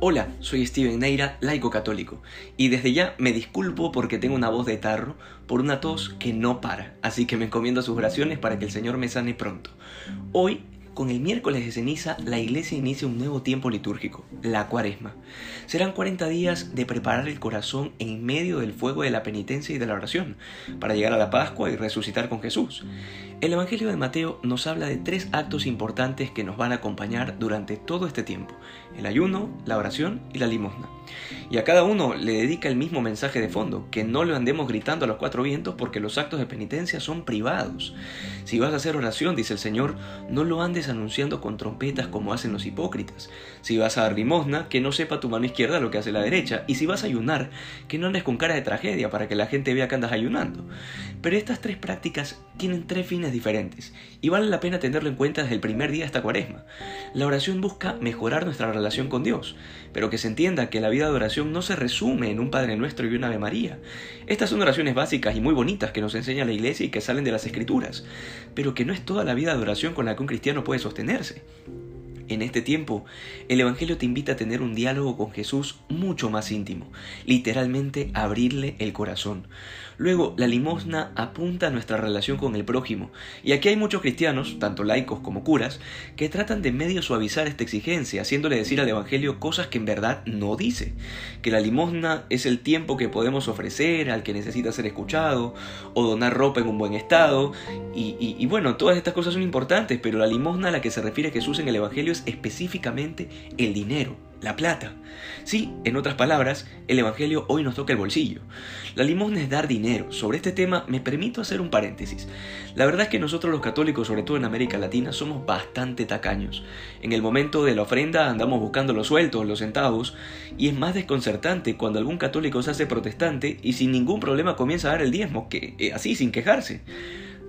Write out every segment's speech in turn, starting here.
Hola, soy Steven Neira, laico católico, y desde ya me disculpo porque tengo una voz de tarro por una tos que no para, así que me encomiendo a sus oraciones para que el Señor me sane pronto. Hoy con el miércoles de ceniza, la iglesia inicia un nuevo tiempo litúrgico, la cuaresma. Serán 40 días de preparar el corazón en medio del fuego de la penitencia y de la oración, para llegar a la Pascua y resucitar con Jesús. El Evangelio de Mateo nos habla de tres actos importantes que nos van a acompañar durante todo este tiempo, el ayuno, la oración y la limosna. Y a cada uno le dedica el mismo mensaje de fondo, que no lo andemos gritando a los cuatro vientos porque los actos de penitencia son privados. Si vas a hacer oración, dice el Señor, no lo andes anunciando con trompetas como hacen los hipócritas. Si vas a dar limosna, que no sepa tu mano izquierda lo que hace la derecha. Y si vas a ayunar, que no andes con cara de tragedia para que la gente vea que andas ayunando. Pero estas tres prácticas tienen tres fines diferentes y vale la pena tenerlo en cuenta desde el primer día de esta cuaresma. La oración busca mejorar nuestra relación con Dios, pero que se entienda que la vida de oración no se resume en un Padre Nuestro y una Ave María. Estas son oraciones básicas y muy bonitas que nos enseña la Iglesia y que salen de las Escrituras, pero que no es toda la vida de oración con la que un cristiano puede sostenerse. En este tiempo, el Evangelio te invita a tener un diálogo con Jesús mucho más íntimo, literalmente abrirle el corazón. Luego, la limosna apunta a nuestra relación con el prójimo, y aquí hay muchos cristianos, tanto laicos como curas, que tratan de medio suavizar esta exigencia, haciéndole decir al Evangelio cosas que en verdad no dice, que la limosna es el tiempo que podemos ofrecer al que necesita ser escuchado, o donar ropa en un buen estado, y, bueno, todas estas cosas son importantes, pero la limosna a la que se refiere Jesús en el Evangelio es específicamente el dinero, la plata. Sí, en otras palabras, el Evangelio hoy nos toca el bolsillo. La limosna es dar dinero. Sobre este tema me permito hacer un paréntesis. La verdad es que nosotros los católicos, sobre todo en América Latina, somos bastante tacaños. En el momento de la ofrenda andamos buscando los sueltos, los centavos, y es más desconcertante cuando algún católico se hace protestante y sin ningún problema comienza a dar el diezmo, que eh, así, sin quejarse.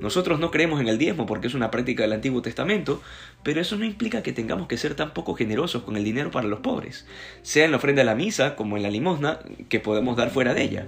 Nosotros no creemos en el diezmo porque es una práctica del Antiguo Testamento, pero eso no implica que tengamos que ser tan poco generosos con el dinero para los pobres, sea en la ofrenda de la misa como en la limosna que podemos dar fuera de ella.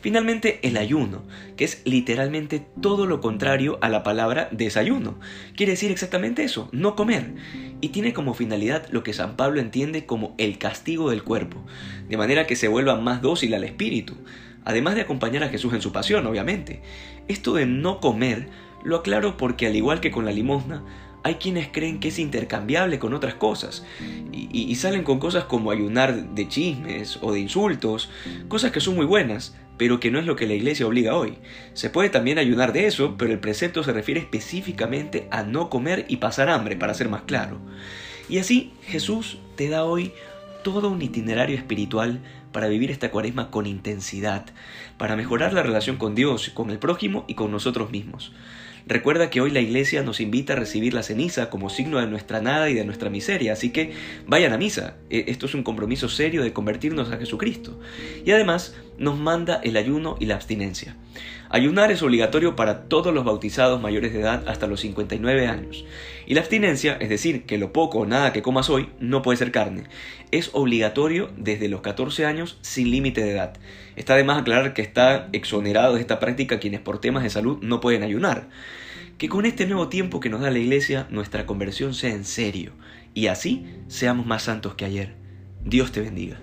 Finalmente, el ayuno, que es literalmente todo lo contrario a la palabra desayuno. Quiere decir exactamente eso, no comer, y tiene como finalidad lo que San Pablo entiende como el castigo del cuerpo, de manera que se vuelva más dócil al espíritu además de acompañar a Jesús en su pasión, obviamente. Esto de no comer lo aclaro porque al igual que con la limosna, hay quienes creen que es intercambiable con otras cosas y, salen con cosas como ayunar de chismes o de insultos, cosas que son muy buenas, pero que no es lo que la iglesia obliga hoy. Se puede también ayunar de eso, pero el precepto se refiere específicamente a no comer y pasar hambre, para ser más claro. Y así Jesús te da hoy todo un itinerario espiritual para vivir esta cuaresma con intensidad, para mejorar la relación con Dios, con el prójimo y con nosotros mismos. Recuerda que hoy la iglesia nos invita a recibir la ceniza como signo de nuestra nada y de nuestra miseria, así que vayan a misa. E, esto es un compromiso serio de convertirnos a Jesucristo. Y además nos manda el ayuno y la abstinencia. Ayunar es obligatorio para todos los bautizados mayores de edad hasta los 59 años. Y la abstinencia, es decir, que lo poco o nada que comas hoy no puede ser carne, es obligatorio desde los 14 años sin límite de edad. Está de más aclarar que está exonerado de esta práctica quienes por temas de salud no pueden ayunar. Que con este nuevo tiempo que nos da la Iglesia nuestra conversión sea en serio y así seamos más santos que ayer. Dios te bendiga.